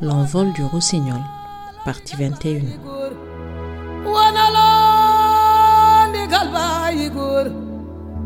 L'envol du rossignol, partie 21.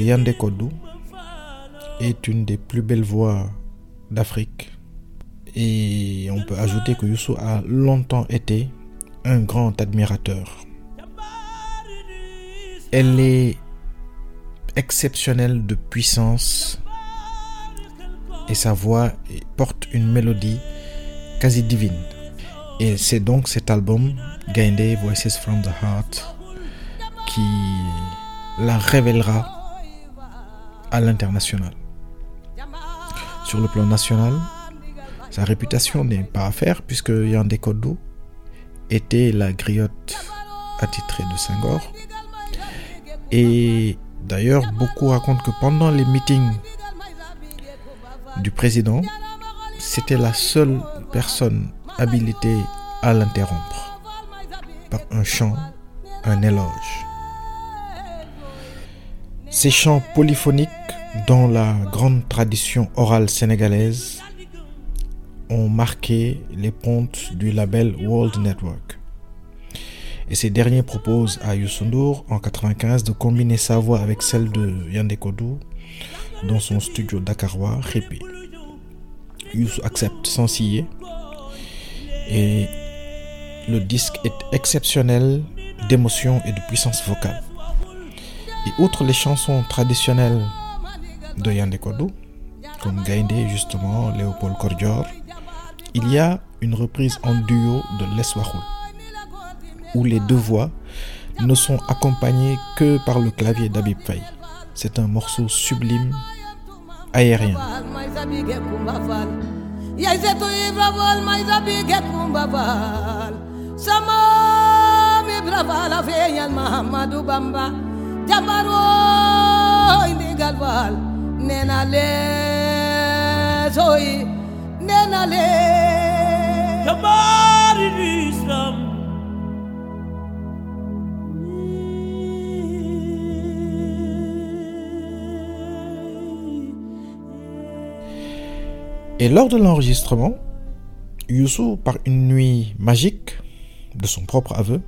que Yandé Kodou est une des plus belles voix d'Afrique. Et on peut ajouter que Youssou a longtemps été un grand admirateur. Elle est exceptionnelle de puissance et sa voix porte une mélodie quasi divine. Et c'est donc cet album, Gainde Voices from the Heart, qui la révélera à l'international. Sur le plan national, sa réputation n'est pas à faire puisque Yandé Kodou était la griotte attitrée de Senghor. Et d'ailleurs, beaucoup racontent que pendant les meetings du président, c'était la seule personne habilitée à l'interrompre par un chant, un éloge. Ces chants polyphoniques dans la grande tradition orale sénégalaise ont marqué les pontes du label World Network. Et ces derniers proposent à Youssou N'Dour en 95 de combiner sa voix avec celle de Yandé Kodou dans son studio dakarois Ripi. Youssou accepte sans scier et le disque est exceptionnel d'émotion et de puissance vocale. Et outre les chansons traditionnelles de Yandé Kodou, comme Gaïndé justement, Léopold Kordior, il y a une reprise en duo de Les Wahoul, où les deux voix ne sont accompagnées que par le clavier d'Abib Faye. C'est un morceau sublime, aérien. bamba ndigal faal Et lors de l'enregistrement, Youssou, par une nuit magique, de son propre aveu,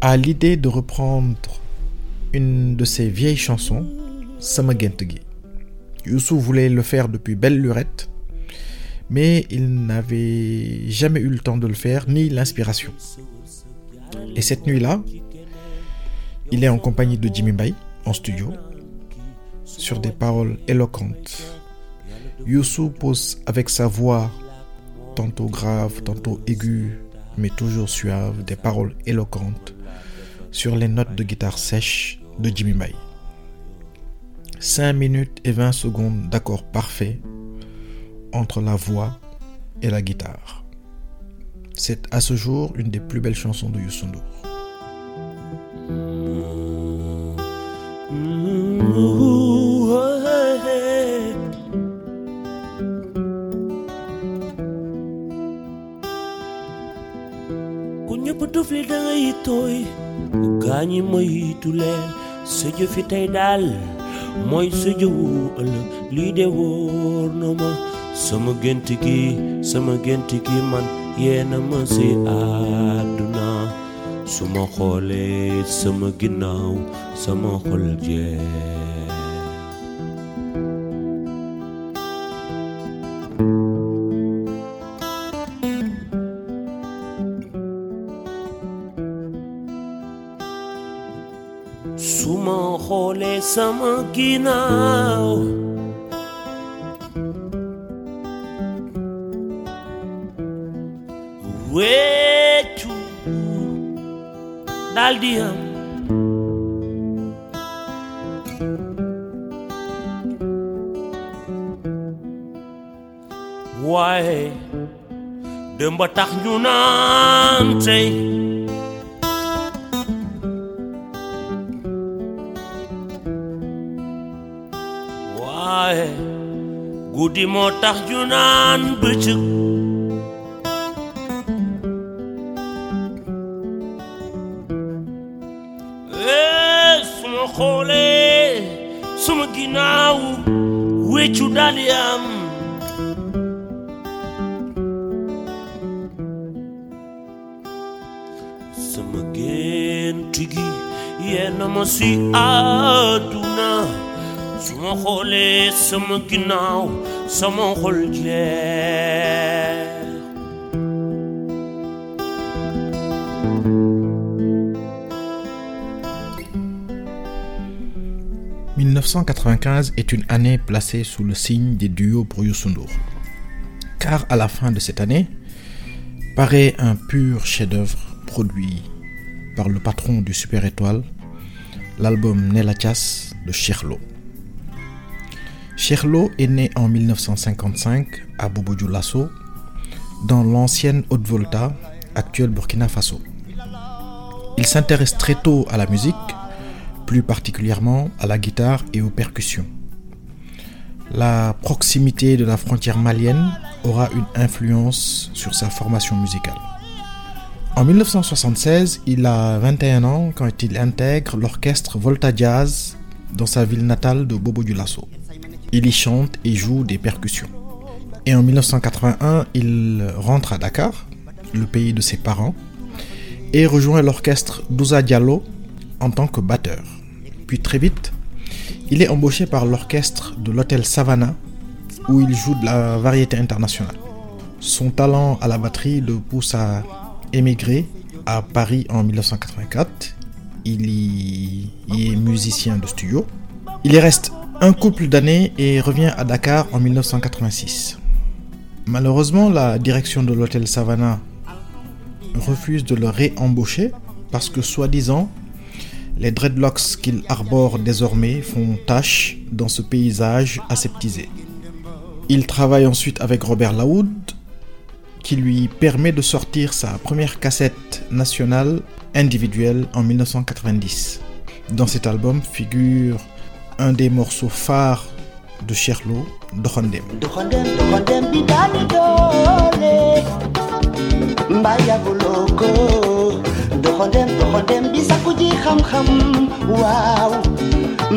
a l'idée de reprendre une de ses vieilles chansons, Sama. Youssou voulait le faire depuis belle lurette, mais il n'avait jamais eu le temps de le faire, ni l'inspiration. Et cette nuit-là, il est en compagnie de Jimmy Bay, en studio, sur des paroles éloquentes. Youssou pose avec sa voix, tantôt grave, tantôt aiguë, mais toujours suave, des paroles éloquentes sur les notes de guitare sèche de Jimmy Bay. 5 minutes et 20 secondes d'accord parfait entre la voix et la guitare. C'est à ce jour une des plus belles chansons de Youssou sa jëfi tey daal mooy jëwu ëllëg lii de wóor na ma sama gént gi sama gént gi man yeena ma si àdduna su ma xoolee sama ginnaaw sama xol su ma xoolee sama ginnaaw wéccu daldi am waaye waaye guddi moo tax ñu naan bëccëg Eh, suma xoolee suma ginnaaw wéccu daldi am. Sama ma si àdduna su ma xoolee sama ginnaaw sama xol jeex 1995 est une année placée sous le signe des duos pour. Car à la fin de cette année, paraît un pur chef-d'œuvre produit par le patron du Super Étoile, l'album Nelachas de Cherlo. Cherlo est né en 1955 à Bobo Dioulasso, dans l'ancienne Haute-Volta, actuelle Burkina Faso. Il s'intéresse très tôt à la musique, plus particulièrement à la guitare et aux percussions. La proximité de la frontière malienne aura une influence sur sa formation musicale. En 1976, il a 21 ans quand il intègre l'orchestre Volta Jazz dans sa ville natale de Bobo Dioulasso. Il y chante et joue des percussions. Et en 1981, il rentre à Dakar, le pays de ses parents, et rejoint l'orchestre Douza Diallo en tant que batteur. Puis très vite, il est embauché par l'orchestre de l'hôtel Savannah où il joue de la variété internationale. Son talent à la batterie le pousse à émigrer à Paris en 1984. Il y, y est musicien de studio. Il y reste un couple d'années et revient à Dakar en 1986. Malheureusement, la direction de l'hôtel Savannah refuse de le réembaucher parce que soi-disant, les dreadlocks qu'il arbore désormais font tache dans ce paysage aseptisé. Il travaille ensuite avec Robert Laoud, qui lui permet de sortir sa première cassette nationale individuelle en 1990. Dans cet album figure un des morceaux phares de Cherlo, doxandem. Doxandem bi daani doole mbaa yàgguloo ko doxandem doxandem bi sakku ji xam-xam waaw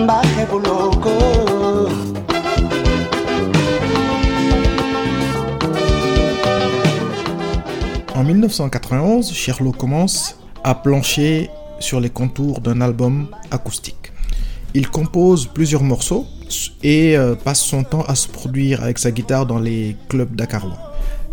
mbaa xebuloo ko En 1991, Cherlo commence à plancher sur les contours d'un album acoustique. Il compose plusieurs morceaux et euh, passe son temps à se produire avec sa guitare dans les clubs dakarois.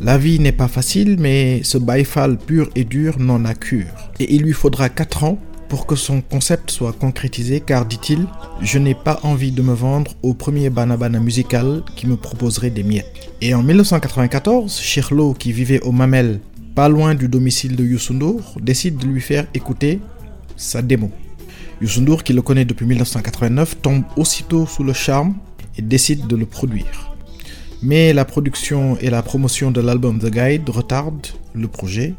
La vie n'est pas facile, mais ce baïfal pur et dur n'en a cure. Et il lui faudra 4 ans pour que son concept soit concrétisé, car dit-il, je n'ai pas envie de me vendre au premier banabana musical qui me proposerait des miettes. Et en 1994, Cherlo, qui vivait au Mamel, pas loin du domicile de Youssou N'Dour, décide de lui faire écouter sa démo. Youssou N'Dour, qui le connaît depuis 1989, tombe aussitôt sous le charme et décide de le produire. Mais la production et la promotion de l'album The Guide retardent le projet.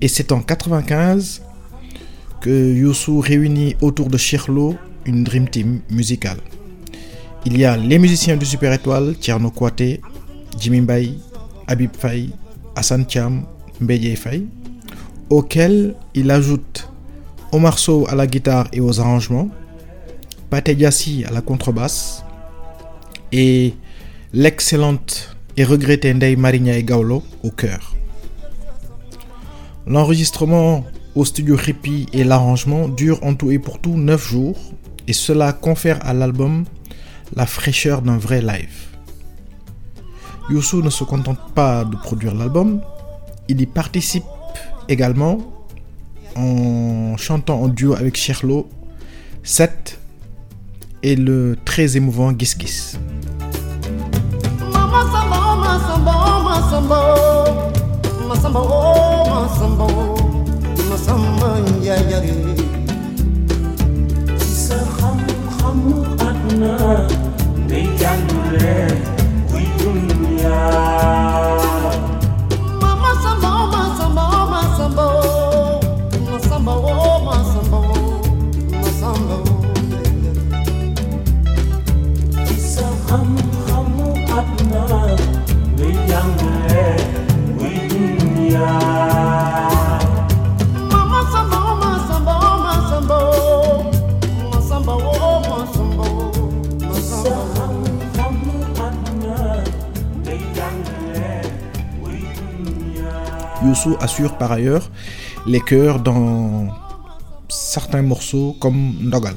Et c'est en 95 que Youssou réunit autour de Cherlo une Dream Team musicale. Il y a les musiciens du Super Étoile, Tierno Kouaté, Jimmy Mbaye, Habib Faye, Hassan Cham, Mbedje Faye, auxquels il ajoute Omar Sow à la guitare et aux arrangements, Pate Diassi à la contrebasse et l'excellente et regrettée Ndeye Marigna Gaulo au chœur. L'enregistrement au studio Rippy et l'arrangement durent en tout et pour tout 9 jours et cela confère à l'album la fraîcheur d'un vrai live. Youssou ne se contente pas de produire l'album, il y participe également en chantant en duo avec Cherlo 7 et le très émouvant Gis Gis. Assure par ailleurs les chœurs dans certains morceaux comme Ndogal.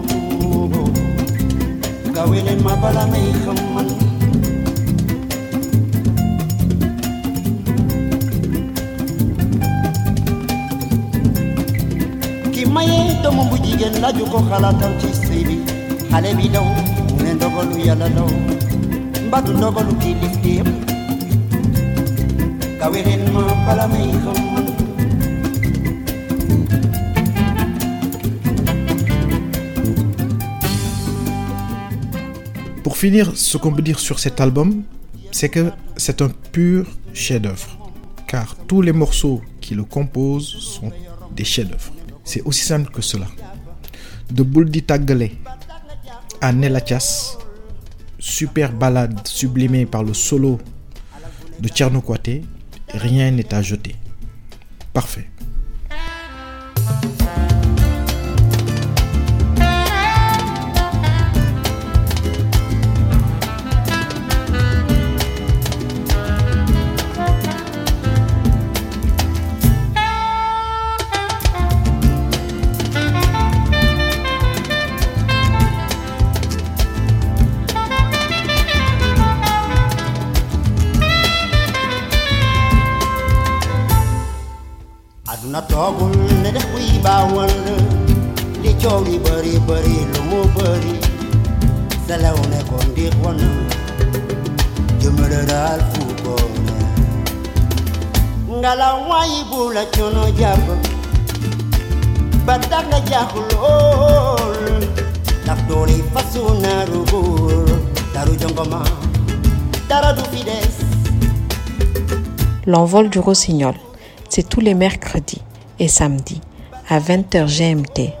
kawilin mapalamig ang mani Kimaye tomo bujigen la juko halatan chisibi Halebi daw, unendogolu yala daw Mbadu dogolu kiliftim Kawilin mapalamig ang Pour finir, ce qu'on peut dire sur cet album, c'est que c'est un pur chef-d'œuvre. Car tous les morceaux qui le composent sont des chefs-d'œuvre. C'est aussi simple que cela. De Buldi Tagale à Nelachas, super balade sublimée par le solo de Tcherno rien n'est à jeter. Parfait. L'envol du rossignol, c'est tous les mercredis et samedis à 20h GMT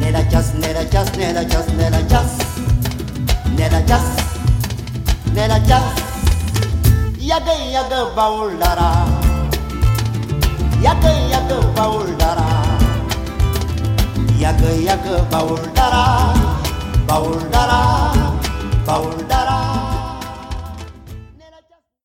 Nella just, nella just, nella just, nella just, nella just, nella just. Yaga yaga baulara, yaga yaga baulara, yaga yaga baulara, baulara, baulara.